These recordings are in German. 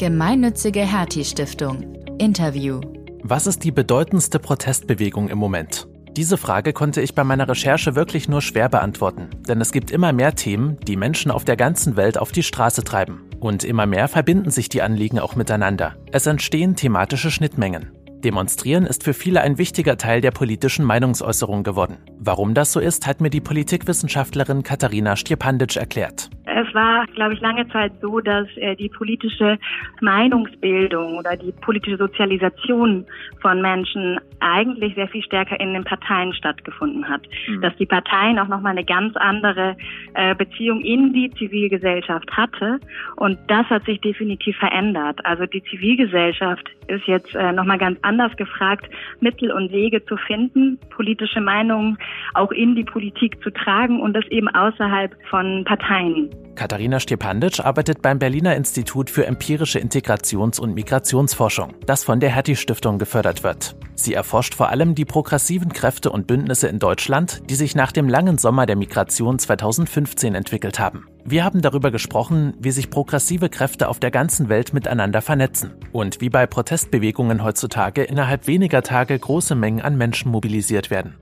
Gemeinnützige Hertie Stiftung. Interview. Was ist die bedeutendste Protestbewegung im Moment? Diese Frage konnte ich bei meiner Recherche wirklich nur schwer beantworten, denn es gibt immer mehr Themen, die Menschen auf der ganzen Welt auf die Straße treiben. Und immer mehr verbinden sich die Anliegen auch miteinander. Es entstehen thematische Schnittmengen. Demonstrieren ist für viele ein wichtiger Teil der politischen Meinungsäußerung geworden. Warum das so ist, hat mir die Politikwissenschaftlerin Katharina Stjepandic erklärt. Es war, glaube ich, lange Zeit so, dass äh, die politische Meinungsbildung oder die politische Sozialisation von Menschen eigentlich sehr viel stärker in den Parteien stattgefunden hat. Mhm. Dass die Parteien auch nochmal eine ganz andere äh, Beziehung in die Zivilgesellschaft hatte. Und das hat sich definitiv verändert. Also die Zivilgesellschaft ist jetzt äh, nochmal ganz anders gefragt, Mittel und Wege zu finden, politische Meinungen auch in die Politik zu tragen und das eben außerhalb von Parteien. Katharina Stepandic arbeitet beim Berliner Institut für empirische Integrations- und Migrationsforschung, das von der Hertie Stiftung gefördert wird. Sie erforscht vor allem die progressiven Kräfte und Bündnisse in Deutschland, die sich nach dem langen Sommer der Migration 2015 entwickelt haben. Wir haben darüber gesprochen, wie sich progressive Kräfte auf der ganzen Welt miteinander vernetzen und wie bei Protestbewegungen heutzutage innerhalb weniger Tage große Mengen an Menschen mobilisiert werden.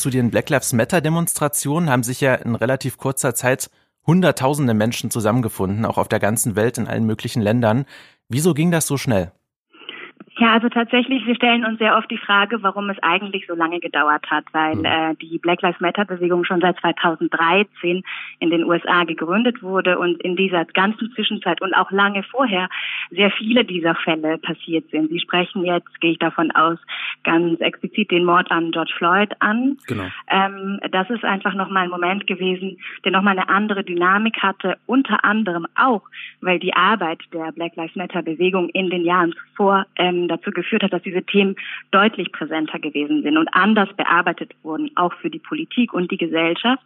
Zu den Black Lives Matter Demonstrationen haben sich ja in relativ kurzer Zeit Hunderttausende Menschen zusammengefunden, auch auf der ganzen Welt in allen möglichen Ländern. Wieso ging das so schnell? Ja, also tatsächlich, wir stellen uns sehr oft die Frage, warum es eigentlich so lange gedauert hat, weil mhm. äh, die Black Lives Matter Bewegung schon seit 2013 in den USA gegründet wurde und in dieser ganzen Zwischenzeit und auch lange vorher sehr viele dieser Fälle passiert sind. Sie sprechen jetzt, gehe ich davon aus, ganz explizit den Mord an George Floyd an. Genau. Ähm, das ist einfach nochmal ein Moment gewesen, der nochmal eine andere Dynamik hatte, unter anderem auch, weil die Arbeit der Black Lives Matter Bewegung in den Jahren zuvor ähm, dazu geführt hat, dass diese Themen deutlich präsenter gewesen sind und anders bearbeitet wurden, auch für die Politik und die Gesellschaft.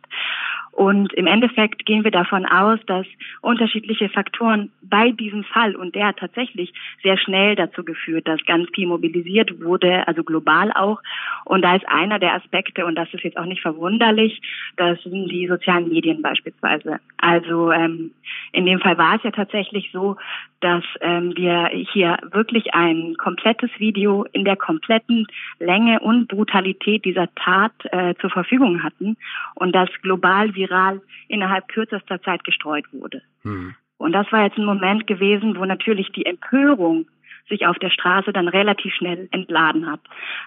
Und im Endeffekt gehen wir davon aus, dass unterschiedliche Faktoren bei diesem Fall und der tatsächlich sehr schnell dazu geführt, dass ganz viel mobilisiert wurde, also global auch. Und da ist einer der Aspekte, und das ist jetzt auch nicht verwunderlich, das sind die sozialen Medien beispielsweise. Also ähm, in dem Fall war es ja tatsächlich so, dass ähm, wir hier wirklich ein komplettes Video in der kompletten Länge und Brutalität dieser Tat äh, zur Verfügung hatten und das global viral innerhalb kürzester Zeit gestreut wurde. Mhm. Und das war jetzt ein Moment gewesen, wo natürlich die Empörung sich auf der Straße dann relativ schnell entladen hat.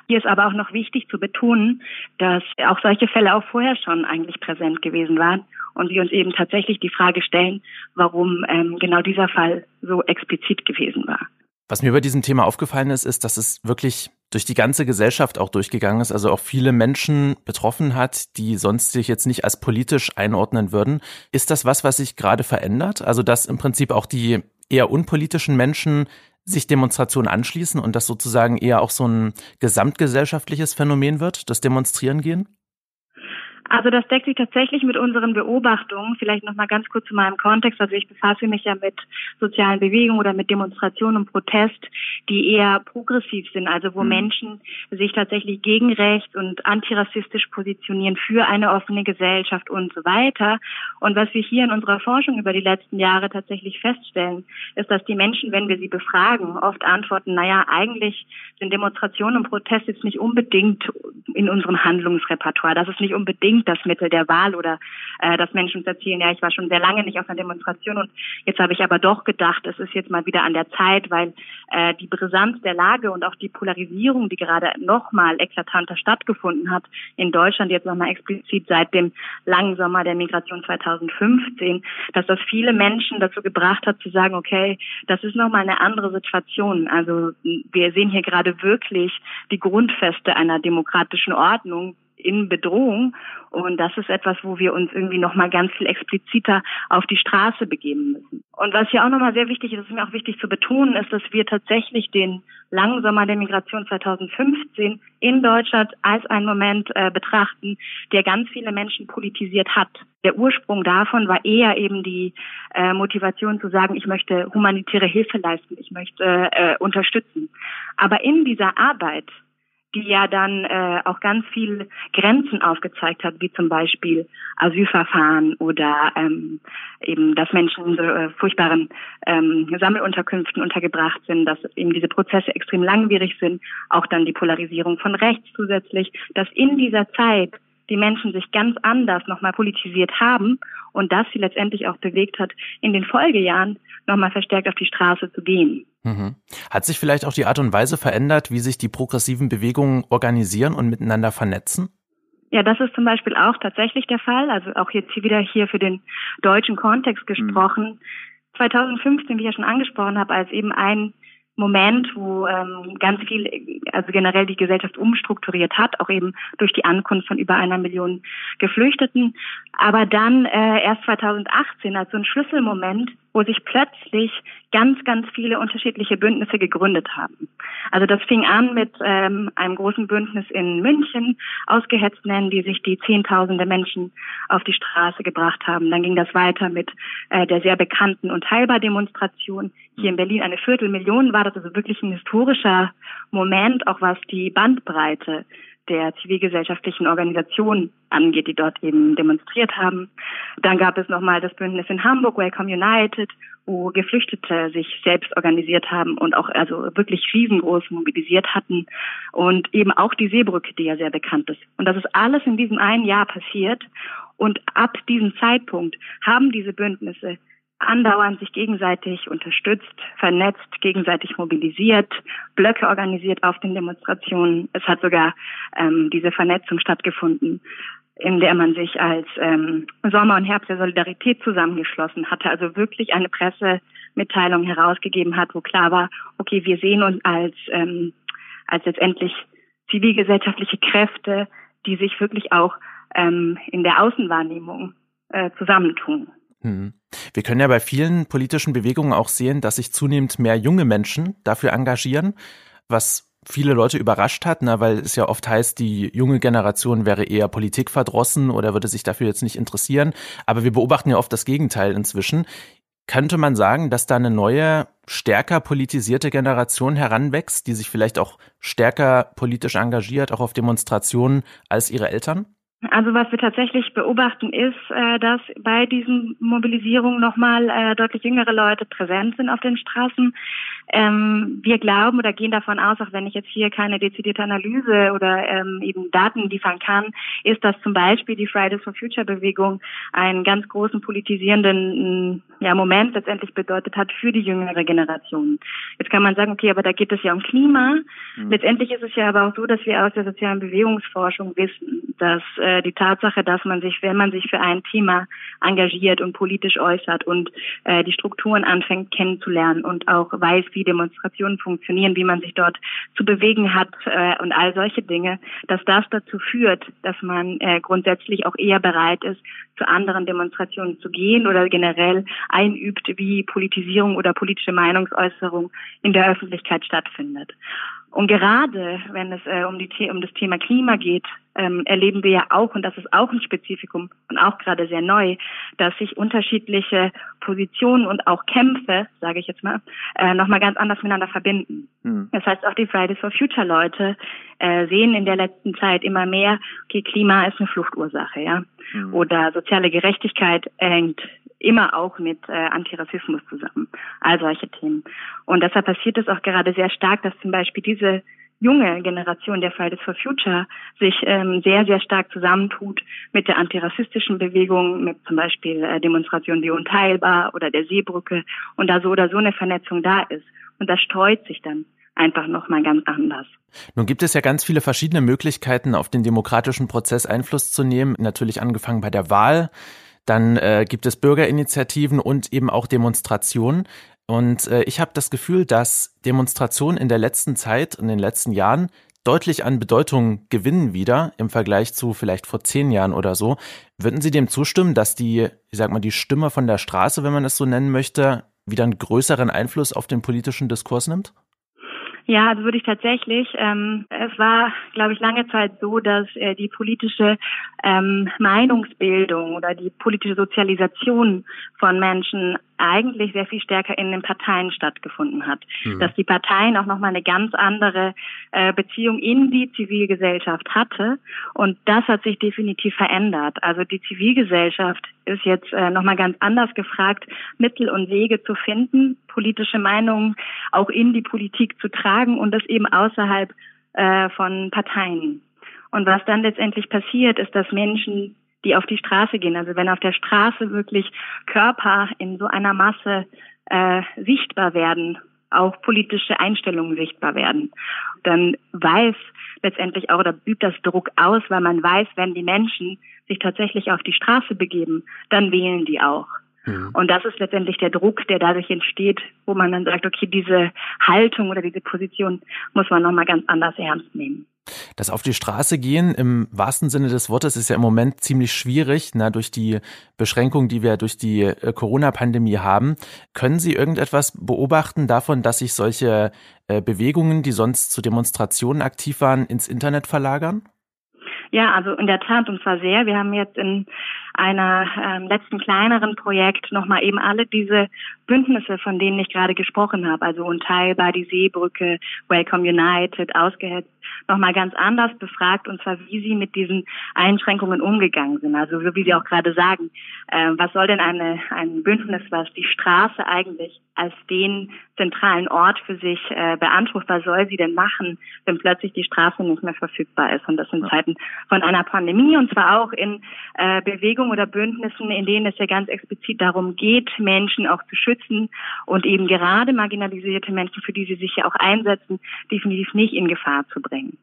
Hier ist aber auch noch wichtig zu betonen, dass auch solche Fälle auch vorher schon eigentlich präsent gewesen waren und wir uns eben tatsächlich die Frage stellen, warum ähm, genau dieser Fall so explizit gewesen war. Was mir über diesem Thema aufgefallen ist, ist, dass es wirklich durch die ganze Gesellschaft auch durchgegangen ist, also auch viele Menschen betroffen hat, die sonst sich jetzt nicht als politisch einordnen würden. Ist das was, was sich gerade verändert? Also dass im Prinzip auch die eher unpolitischen Menschen sich Demonstrationen anschließen und das sozusagen eher auch so ein gesamtgesellschaftliches Phänomen wird, das Demonstrieren gehen? Also das deckt sich tatsächlich mit unseren Beobachtungen. Vielleicht noch mal ganz kurz zu meinem Kontext. Also ich befasse mich ja mit sozialen Bewegungen oder mit Demonstrationen und Protest, die eher progressiv sind, also wo mhm. Menschen sich tatsächlich gegen rechts und antirassistisch positionieren für eine offene Gesellschaft und so weiter. Und was wir hier in unserer Forschung über die letzten Jahre tatsächlich feststellen, ist, dass die Menschen, wenn wir sie befragen, oft antworten, naja, eigentlich sind Demonstrationen und Protest jetzt nicht unbedingt in unserem Handlungsrepertoire. Das ist nicht unbedingt unbedingt das Mittel der Wahl oder äh, dass Menschen uns erzählen, ja, ich war schon sehr lange nicht auf einer Demonstration und jetzt habe ich aber doch gedacht, es ist jetzt mal wieder an der Zeit, weil äh, die Brisanz der Lage und auch die Polarisierung, die gerade nochmal eklatanter stattgefunden hat in Deutschland, jetzt nochmal explizit seit dem langen Sommer der Migration 2015, dass das viele Menschen dazu gebracht hat zu sagen, okay, das ist nochmal eine andere Situation. Also wir sehen hier gerade wirklich die Grundfeste einer demokratischen Ordnung, in Bedrohung. Und das ist etwas, wo wir uns irgendwie nochmal ganz viel expliziter auf die Straße begeben müssen. Und was hier auch nochmal sehr wichtig ist, ist mir auch wichtig zu betonen, ist, dass wir tatsächlich den langen der Migration 2015 in Deutschland als einen Moment äh, betrachten, der ganz viele Menschen politisiert hat. Der Ursprung davon war eher eben die äh, Motivation zu sagen, ich möchte humanitäre Hilfe leisten, ich möchte äh, unterstützen. Aber in dieser Arbeit die ja dann äh, auch ganz viel Grenzen aufgezeigt hat, wie zum Beispiel Asylverfahren oder ähm, eben, dass Menschen in so äh, furchtbaren ähm, Sammelunterkünften untergebracht sind, dass eben diese Prozesse extrem langwierig sind, auch dann die Polarisierung von rechts zusätzlich, dass in dieser Zeit die Menschen sich ganz anders nochmal politisiert haben und das sie letztendlich auch bewegt hat, in den Folgejahren nochmal verstärkt auf die Straße zu gehen. Mhm. Hat sich vielleicht auch die Art und Weise verändert, wie sich die progressiven Bewegungen organisieren und miteinander vernetzen? Ja, das ist zum Beispiel auch tatsächlich der Fall. Also auch jetzt hier wieder hier für den deutschen Kontext mhm. gesprochen. Mhm. 2015, wie ich ja schon angesprochen habe, als eben ein Moment, wo ähm, ganz viel, also generell die Gesellschaft umstrukturiert hat, auch eben durch die Ankunft von über einer Million Geflüchteten. Aber dann äh, erst 2018 als so ein Schlüsselmoment, wo sich plötzlich ganz, ganz viele unterschiedliche Bündnisse gegründet haben. Also das fing an mit ähm, einem großen Bündnis in München, ausgehetzt nennen, die sich die Zehntausende Menschen auf die Straße gebracht haben. Dann ging das weiter mit äh, der sehr bekannten und teilbar Demonstration hier in Berlin. Eine Viertelmillion war das also wirklich ein historischer Moment, auch was die Bandbreite der zivilgesellschaftlichen Organisationen angeht, die dort eben demonstriert haben. Dann gab es nochmal das Bündnis in Hamburg, Welcome United, wo Geflüchtete sich selbst organisiert haben und auch also wirklich riesengroß mobilisiert hatten und eben auch die Seebrücke, die ja sehr bekannt ist. Und das ist alles in diesem einen Jahr passiert und ab diesem Zeitpunkt haben diese Bündnisse andauernd sich gegenseitig unterstützt, vernetzt, gegenseitig mobilisiert, Blöcke organisiert auf den Demonstrationen. Es hat sogar ähm, diese Vernetzung stattgefunden, in der man sich als ähm, Sommer und Herbst der Solidarität zusammengeschlossen hatte, also wirklich eine Pressemitteilung herausgegeben hat, wo klar war, okay, wir sehen uns als, ähm, als letztendlich zivilgesellschaftliche Kräfte, die sich wirklich auch ähm, in der Außenwahrnehmung äh, zusammentun. Hm. Wir können ja bei vielen politischen Bewegungen auch sehen, dass sich zunehmend mehr junge Menschen dafür engagieren, was viele Leute überrascht hat, na, weil es ja oft heißt, die junge Generation wäre eher politikverdrossen oder würde sich dafür jetzt nicht interessieren. Aber wir beobachten ja oft das Gegenteil inzwischen. Könnte man sagen, dass da eine neue, stärker politisierte Generation heranwächst, die sich vielleicht auch stärker politisch engagiert, auch auf Demonstrationen als ihre Eltern? Also was wir tatsächlich beobachten ist, äh, dass bei diesen Mobilisierungen nochmal äh, deutlich jüngere Leute präsent sind auf den Straßen. Ähm, wir glauben oder gehen davon aus, auch wenn ich jetzt hier keine dezidierte Analyse oder ähm, eben Daten liefern kann, ist, dass zum Beispiel die Fridays for Future Bewegung einen ganz großen politisierenden mm, ja, Moment letztendlich bedeutet hat für die jüngere Generation. Jetzt kann man sagen, okay, aber da geht es ja um Klima. Mhm. Letztendlich ist es ja aber auch so, dass wir aus der sozialen Bewegungsforschung wissen, dass äh, die Tatsache, dass man sich, wenn man sich für ein Thema engagiert und politisch äußert und äh, die Strukturen anfängt kennenzulernen und auch weiß, wie Demonstrationen funktionieren, wie man sich dort zu bewegen hat äh, und all solche Dinge, dass das dazu führt, dass man äh, grundsätzlich auch eher bereit ist, zu anderen Demonstrationen zu gehen oder generell einübt, wie Politisierung oder politische Meinungsäußerung in der Öffentlichkeit stattfindet. Und gerade wenn es äh, um, die, um das Thema Klima geht, ähm, erleben wir ja auch, und das ist auch ein Spezifikum und auch gerade sehr neu, dass sich unterschiedliche Positionen und auch Kämpfe, sage ich jetzt mal, äh, nochmal ganz anders miteinander verbinden. Mhm. Das heißt, auch die Fridays for Future Leute äh, sehen in der letzten Zeit immer mehr, okay, Klima ist eine Fluchtursache, ja. Mhm. Oder soziale Gerechtigkeit hängt immer auch mit äh, Antirassismus zusammen. All solche Themen. Und deshalb passiert es auch gerade sehr stark, dass zum Beispiel diese junge Generation der Fridays for Future sich ähm, sehr, sehr stark zusammentut mit der antirassistischen Bewegung, mit zum Beispiel äh, Demonstrationen wie Unteilbar oder der Seebrücke und da so oder so eine Vernetzung da ist. Und das streut sich dann einfach nochmal ganz anders. Nun gibt es ja ganz viele verschiedene Möglichkeiten, auf den demokratischen Prozess Einfluss zu nehmen. Natürlich angefangen bei der Wahl. Dann äh, gibt es Bürgerinitiativen und eben auch Demonstrationen. Und äh, ich habe das Gefühl, dass Demonstrationen in der letzten Zeit, in den letzten Jahren, deutlich an Bedeutung gewinnen wieder im Vergleich zu vielleicht vor zehn Jahren oder so. Würden Sie dem zustimmen, dass die, ich sag mal, die Stimme von der Straße, wenn man es so nennen möchte, wieder einen größeren Einfluss auf den politischen Diskurs nimmt? Ja, also würde ich tatsächlich. Ähm, es war, glaube ich, lange Zeit so, dass äh, die politische ähm, Meinungsbildung oder die politische Sozialisation von Menschen eigentlich sehr viel stärker in den Parteien stattgefunden hat. Mhm. Dass die Parteien auch nochmal eine ganz andere äh, Beziehung in die Zivilgesellschaft hatte. Und das hat sich definitiv verändert. Also die Zivilgesellschaft ist jetzt äh, nochmal ganz anders gefragt, Mittel und Wege zu finden, politische Meinungen auch in die Politik zu tragen und das eben außerhalb äh, von Parteien. Und was dann letztendlich passiert, ist, dass Menschen die auf die Straße gehen. Also wenn auf der Straße wirklich Körper in so einer Masse äh, sichtbar werden, auch politische Einstellungen sichtbar werden, dann weiß letztendlich auch oder übt das Druck aus, weil man weiß, wenn die Menschen sich tatsächlich auf die Straße begeben, dann wählen die auch. Mhm. Und das ist letztendlich der Druck, der dadurch entsteht, wo man dann sagt, okay, diese Haltung oder diese Position muss man nochmal ganz anders ernst nehmen. Das auf die Straße gehen im wahrsten Sinne des Wortes ist ja im Moment ziemlich schwierig, na, durch die Beschränkungen, die wir durch die äh, Corona-Pandemie haben. Können Sie irgendetwas beobachten davon, dass sich solche äh, Bewegungen, die sonst zu Demonstrationen aktiv waren, ins Internet verlagern? Ja, also in der Tat und zwar sehr. Wir haben jetzt in einer ähm, letzten kleineren Projekt nochmal eben alle diese Bündnisse, von denen ich gerade gesprochen habe, also Unteilbar, die Seebrücke, Welcome United, ausgehetzt, nochmal ganz anders befragt und zwar, wie sie mit diesen Einschränkungen umgegangen sind. Also so wie Sie auch gerade sagen, äh, was soll denn eine, ein Bündnis, was die Straße eigentlich als den zentralen Ort für sich äh, beansprucht, was soll sie denn machen, wenn plötzlich die Straße nicht mehr verfügbar ist? Und das in Zeiten von einer Pandemie und zwar auch in äh, Bewegungen oder Bündnissen, in denen es ja ganz explizit darum geht, Menschen auch zu schützen und eben gerade marginalisierte Menschen, für die sie sich ja auch einsetzen, definitiv nicht in Gefahr zu bringen.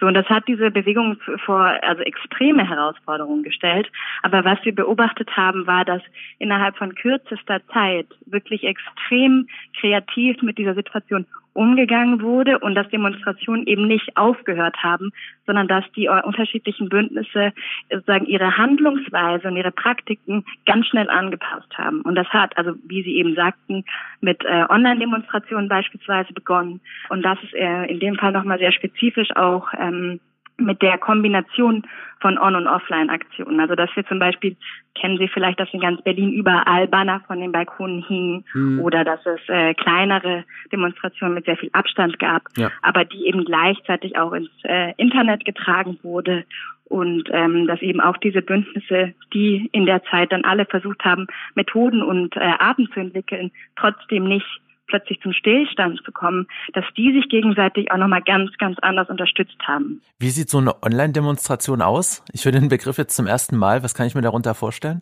So, und das hat diese Bewegung vor also extreme Herausforderungen gestellt. Aber was wir beobachtet haben, war, dass innerhalb von kürzester Zeit wirklich extrem kreativ mit dieser Situation umgegangen wurde und dass Demonstrationen eben nicht aufgehört haben, sondern dass die unterschiedlichen Bündnisse sozusagen ihre Handlungsweise und ihre Praktiken ganz schnell angepasst haben. Und das hat, also wie Sie eben sagten, mit äh, Online-Demonstrationen beispielsweise begonnen. Und das ist äh, in dem Fall nochmal sehr spezifisch auch ähm, mit der Kombination von On- und Offline-Aktionen. Also dass wir zum Beispiel, kennen Sie vielleicht, dass in ganz Berlin überall Banner von den Balkonen hingen mhm. oder dass es äh, kleinere Demonstrationen mit sehr viel Abstand gab, ja. aber die eben gleichzeitig auch ins äh, Internet getragen wurde und ähm, dass eben auch diese Bündnisse, die in der Zeit dann alle versucht haben, Methoden und äh, Arten zu entwickeln, trotzdem nicht plötzlich zum Stillstand zu kommen, dass die sich gegenseitig auch nochmal ganz, ganz anders unterstützt haben. Wie sieht so eine Online-Demonstration aus? Ich höre den Begriff jetzt zum ersten Mal. Was kann ich mir darunter vorstellen?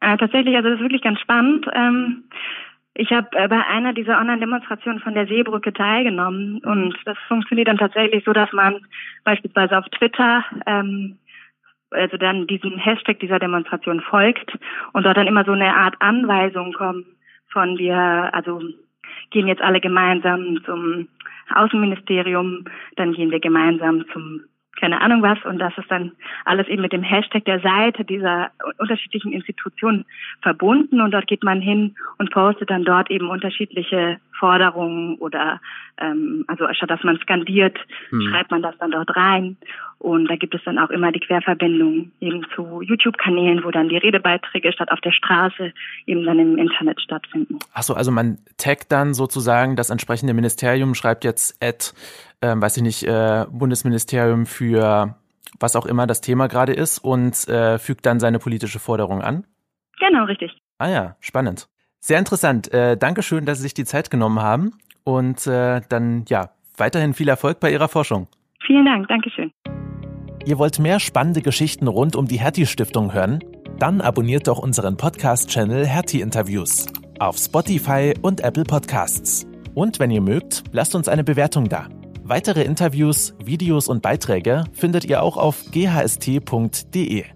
Äh, tatsächlich, also das ist wirklich ganz spannend. Ähm, ich habe äh, bei einer dieser Online-Demonstrationen von der Seebrücke teilgenommen und das funktioniert dann tatsächlich so, dass man beispielsweise auf Twitter ähm, also dann diesen Hashtag dieser Demonstration folgt und dort dann immer so eine Art Anweisung kommt von dir, also gehen jetzt alle gemeinsam zum Außenministerium, dann gehen wir gemeinsam zum keine Ahnung was. Und das ist dann alles eben mit dem Hashtag der Seite dieser unterschiedlichen Institutionen verbunden. Und dort geht man hin und postet dann dort eben unterschiedliche Forderungen oder ähm, also statt dass man skandiert, hm. schreibt man das dann dort rein und da gibt es dann auch immer die Querverbindung eben zu YouTube-Kanälen, wo dann die Redebeiträge statt auf der Straße eben dann im Internet stattfinden. Achso, also man taggt dann sozusagen das entsprechende Ministerium, schreibt jetzt at, äh, weiß ich nicht, äh, Bundesministerium für was auch immer das Thema gerade ist und äh, fügt dann seine politische Forderung an? Genau, richtig. Ah ja, spannend. Sehr interessant. Äh, Dankeschön, dass Sie sich die Zeit genommen haben und äh, dann ja, weiterhin viel Erfolg bei Ihrer Forschung. Vielen Dank, Dankeschön. Ihr wollt mehr spannende Geschichten rund um die Hertie Stiftung hören? Dann abonniert doch unseren Podcast-Channel Hertie Interviews auf Spotify und Apple Podcasts. Und wenn ihr mögt, lasst uns eine Bewertung da. Weitere Interviews, Videos und Beiträge findet ihr auch auf ghst.de.